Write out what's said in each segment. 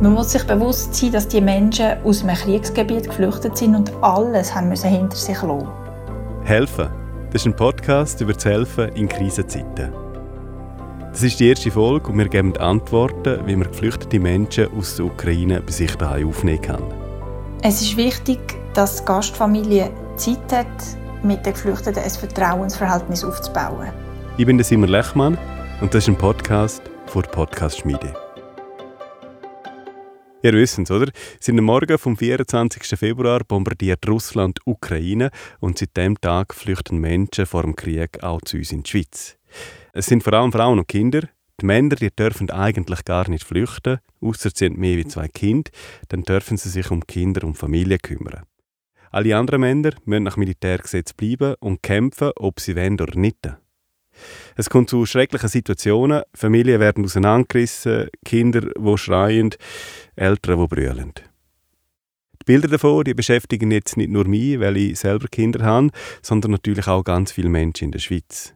Man muss sich bewusst sein, dass die Menschen aus einem Kriegsgebiet geflüchtet sind und alles haben müssen hinter sich lassen. Helfen. Das ist ein Podcast über das Helfen in Krisenzeiten. Das ist die erste Folge und wir geben Antworten, wie man geflüchtete Menschen aus der Ukraine bei sich daheim aufnehmen kann. Es ist wichtig, dass die Gastfamilie Zeit hat, mit den Geflüchteten ein Vertrauensverhältnis aufzubauen. Ich bin Simon Lechmann und das ist ein Podcast von der Podcast Schmiede. Ihr wisst es, oder? Seit dem Morgen vom 24. Februar bombardiert Russland Ukraine und seit dem Tag flüchten Menschen vor dem Krieg auch zu uns in die Schweiz. Es sind vor allem Frauen und Kinder. Die Männer die dürfen eigentlich gar nicht flüchten, außer sie sind mehr wie zwei Kinder, dann dürfen sie sich um Kinder und Familie kümmern. Alle anderen Männer müssen nach Militärgesetz bleiben und kämpfen, ob sie wollen oder nicht. Es kommt zu schrecklichen Situationen. Familien werden auseinandergerissen, Kinder, die schreien, Eltern, die brüllen. Die Bilder davon die beschäftigen jetzt nicht nur mich, weil ich selber Kinder habe, sondern natürlich auch ganz viele Menschen in der Schweiz.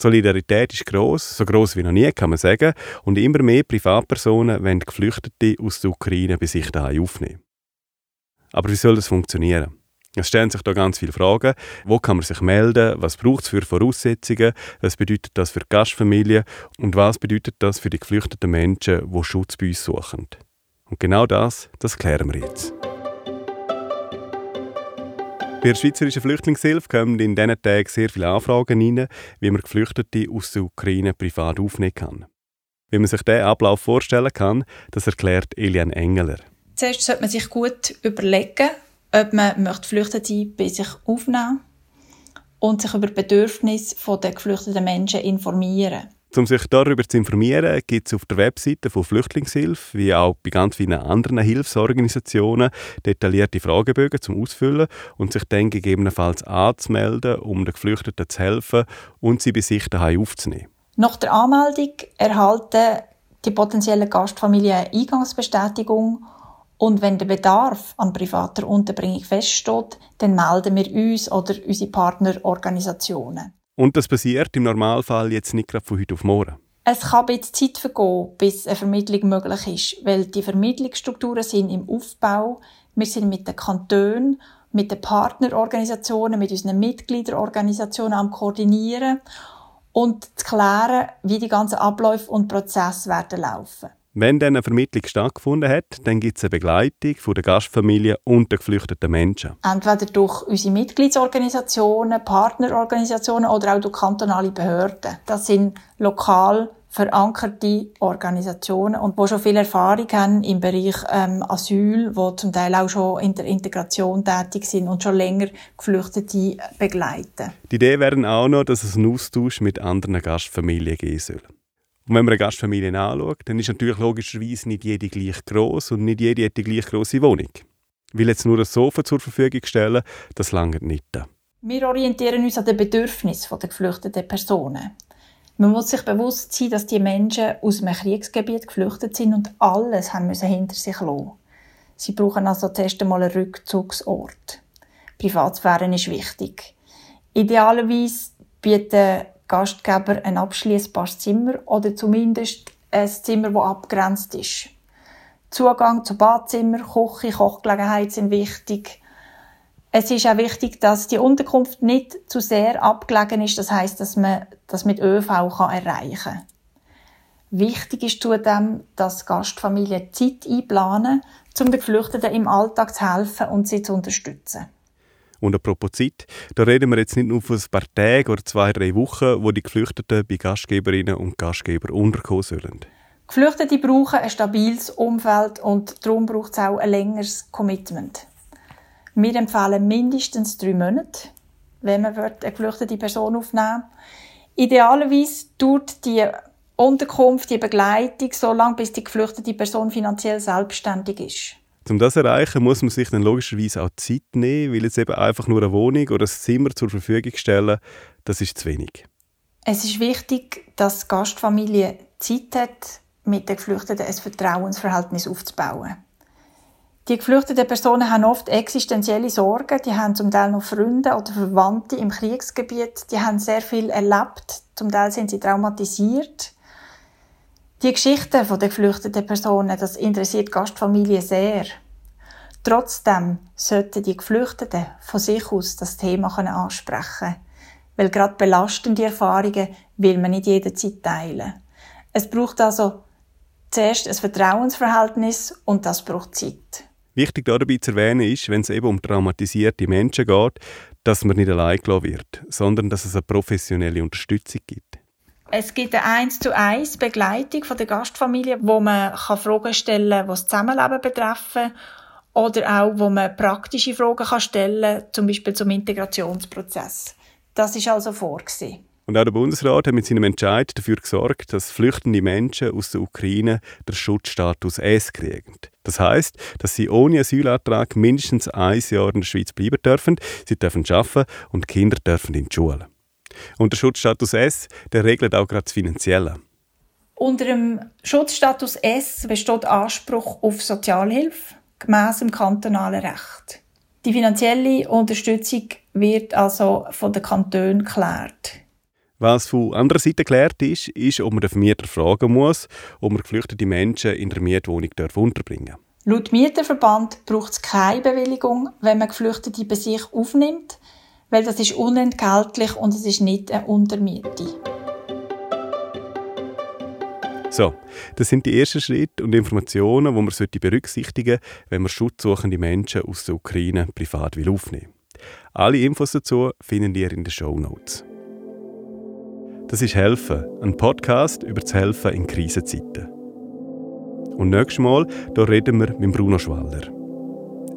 Die Solidarität ist groß, so groß wie noch nie, kann man sagen, und immer mehr Privatpersonen wollen Geflüchtete aus der Ukraine bei sich daheim aufnehmen. Aber wie soll das funktionieren? Es stellen sich da ganz viele Fragen. Wo kann man sich melden? Was braucht es für Voraussetzungen? Was bedeutet das für die Gastfamilie? Und was bedeutet das für die geflüchteten Menschen, die Schutz bei uns suchen? Und genau das, das klären wir jetzt. Bei der Schweizerischen Flüchtlingshilfe kommen in diesen Tagen sehr viele Anfragen rein, wie man Geflüchtete aus der Ukraine privat aufnehmen kann. Wie man sich diesen Ablauf vorstellen kann, das erklärt Elian Engeler. Zuerst sollte man sich gut überlegen, ob man möchte Flüchtende bei sich aufnehmen und sich über die Bedürfnisse der geflüchteten Menschen informieren. Um sich darüber zu informieren, gibt es auf der Webseite von Flüchtlingshilfe, wie auch bei ganz vielen anderen Hilfsorganisationen, detaillierte Fragebögen zum Ausfüllen und sich dann gegebenenfalls anzumelden, um den Geflüchteten zu helfen und sie bei sich daheim aufzunehmen. Nach der Anmeldung erhalten die potenziellen Gastfamilien eine Eingangsbestätigung und wenn der Bedarf an privater Unterbringung feststeht, dann melden wir uns oder unsere Partnerorganisationen. Und das passiert im Normalfall jetzt nicht gerade von heute auf morgen? Es kann bisschen Zeit vergehen, bis eine Vermittlung möglich ist, weil die Vermittlungsstrukturen sind im Aufbau. Wir sind mit den Kantonen, mit den Partnerorganisationen, mit unseren Mitgliederorganisationen am Koordinieren und zu klären, wie die ganzen Abläufe und Prozesse werden laufen. Wenn dann eine Vermittlung stattgefunden hat, dann gibt es eine Begleitung von der Gastfamilie und der geflüchteten Menschen. Entweder durch unsere Mitgliedsorganisationen, Partnerorganisationen oder auch durch kantonale Behörden. Das sind lokal verankerte Organisationen und wo schon viel Erfahrung haben im Bereich ähm, Asyl, wo zum Teil auch schon in der Integration tätig sind und schon länger Geflüchtete begleiten. Die Idee wäre auch noch, dass es einen Austausch mit anderen Gastfamilien geben soll. Und wenn man eine Gastfamilie anschaut, dann ist natürlich logischerweise nicht jede gleich groß und nicht jede hat die gleich große Wohnung. Weil jetzt nur ein Sofa zur Verfügung stellen, das langt nicht. Wir orientieren uns an den Bedürfnissen der geflüchteten Personen. Man muss sich bewusst sein, dass die Menschen aus einem Kriegsgebiet geflüchtet sind und alles haben müssen hinter sich lassen. Sie brauchen also zuerst einmal einen Rückzugsort. Privatsphäre ist wichtig. Idealerweise bieten Gastgeber ein abschließbares Zimmer oder zumindest ein Zimmer, das abgrenzt ist. Zugang zu Badzimmer, Küche, Kochgelegenheit sind wichtig. Es ist auch wichtig, dass die Unterkunft nicht zu sehr abgelegen ist. Das heißt, dass man das mit ÖV kann erreichen kann. Wichtig ist zudem, dass Gastfamilien Zeit einplanen, um den Geflüchteten im Alltag zu helfen und sie zu unterstützen. Und apropos Zeit, da reden wir jetzt nicht nur von ein paar Tagen oder zwei, drei Wochen, wo die Geflüchteten bei Gastgeberinnen und Gastgebern unterkommen sollen. Geflüchtete brauchen ein stabiles Umfeld und darum braucht es auch ein längeres Commitment. Wir empfehlen mindestens drei Monate, wenn man eine geflüchtete Person aufnehmen Idealerweise dauert die Unterkunft, die Begleitung so lange, bis die geflüchtete Person finanziell selbstständig ist. Um das zu erreichen, muss man sich dann logischerweise auch Zeit nehmen, weil jetzt eben einfach nur eine Wohnung oder ein Zimmer zur Verfügung stellen, das ist zu wenig. Es ist wichtig, dass die Gastfamilie Zeit hat, mit den Geflüchteten ein Vertrauensverhältnis aufzubauen. Die geflüchteten Personen haben oft existenzielle Sorgen, die haben zum Teil noch Freunde oder Verwandte im Kriegsgebiet, die haben sehr viel erlebt, zum Teil sind sie traumatisiert. Die Geschichten der geflüchteten Personen, das interessiert Gastfamilien sehr. Trotzdem sollten die Geflüchteten von sich aus das Thema ansprechen können. Weil gerade belastende Erfahrungen will man nicht jederzeit teilen. Es braucht also zuerst ein Vertrauensverhältnis und das braucht Zeit. Wichtig dabei zu erwähnen ist, wenn es eben um traumatisierte Menschen geht, dass man nicht allein gelassen wird, sondern dass es eine professionelle Unterstützung gibt. Es gibt eine 1 zu 1 Begleitung von der Gastfamilie, wo man Fragen stellen kann, die das Zusammenleben betreffen oder auch, wo man praktische Fragen kann stellen kann, zum Beispiel zum Integrationsprozess. Das ist also vorgesehen. Und auch der Bundesrat hat mit seinem Entscheid dafür gesorgt, dass flüchtende Menschen aus der Ukraine den Schutzstatus S kriegen. Das heißt, dass sie ohne Asylantrag mindestens ein Jahr in der Schweiz bleiben dürfen, sie dürfen arbeiten und Kinder dürfen in die Schule. Und der Schutzstatus S, der regelt auch gerade das Finanzielle. Unter dem Schutzstatus S besteht Anspruch auf Sozialhilfe gemäß dem kantonalen Recht. Die finanzielle Unterstützung wird also von den Kantonen geklärt. Was von anderer Seite geklärt ist, ist, ob man den Vermieter fragen muss, ob man geflüchtete Menschen in der Mietwohnung unterbringen darf. Laut Mieterverband braucht es keine Bewilligung, wenn man Geflüchtete bei sich aufnimmt, weil das ist unentgeltlich und es ist nicht eine Untermiete. So, das sind die ersten Schritte und Informationen, die man berücksichtigen sollte, wenn man schutzsuchende Menschen aus der Ukraine privat aufnehmen will. Alle Infos dazu finden ihr in den Show Notes. Das ist Helfen, ein Podcast über das Helfen in Krisenzeiten. Und nächstes Mal da reden wir mit Bruno Schwaller.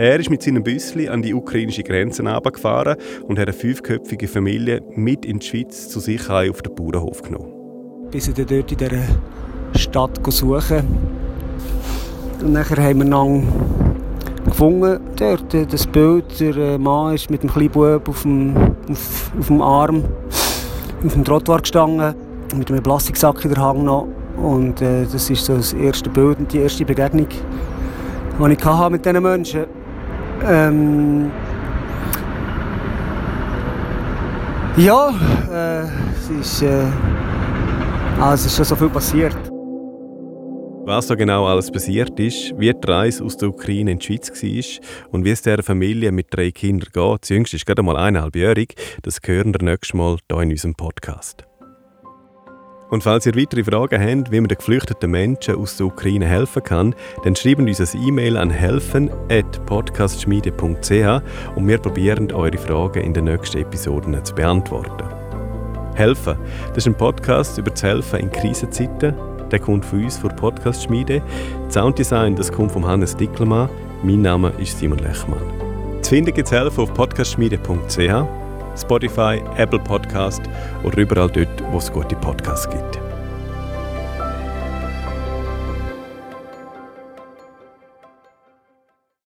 Er ist mit seinem Büssli an die ukrainische Grenze gefahren und hat eine fünfköpfige Familie mit in die Schweiz zu sich auf den Bauernhof genommen. Bis sie dort in dieser Stadt suchen. Und nachher haben wir dann gefunden, dort, das Bild, der Mann ist mit dem kleinen Bub auf dem, auf, auf dem Arm auf dem Trottoir gestanden, mit einem Plastiksack in der Hand noch. Und äh, das ist so das erste Bild und die erste Begegnung, die ich hatte mit diesen Menschen. Ähm ja, äh, es, ist, äh, also es ist schon so viel passiert. Was da genau alles passiert ist, wie die Reise aus der Ukraine in die Schweiz war und wie es dieser Familie mit drei Kindern geht, das jüngste ist gerade mal eineinhalbjährig, das hören wir nächstes Mal hier in unserem Podcast. Und falls ihr weitere Fragen habt, wie man den geflüchteten Menschen aus der Ukraine helfen kann, dann schreibt uns ein E-Mail an helfen.podcastschmiede.ch und wir probieren eure Fragen in den nächsten Episoden zu beantworten. Helfen, das ist ein Podcast über das Helfen in Krisenzeiten der kommt von uns von Podcast Schmiede. Das Sounddesign das kommt von Hannes Dickelmann. Mein Name ist Simon Lechmann. Zu finden gibt es Helfen auf podcastschmiede.ch, Spotify, Apple Podcast oder überall dort, wo es gute Podcasts gibt.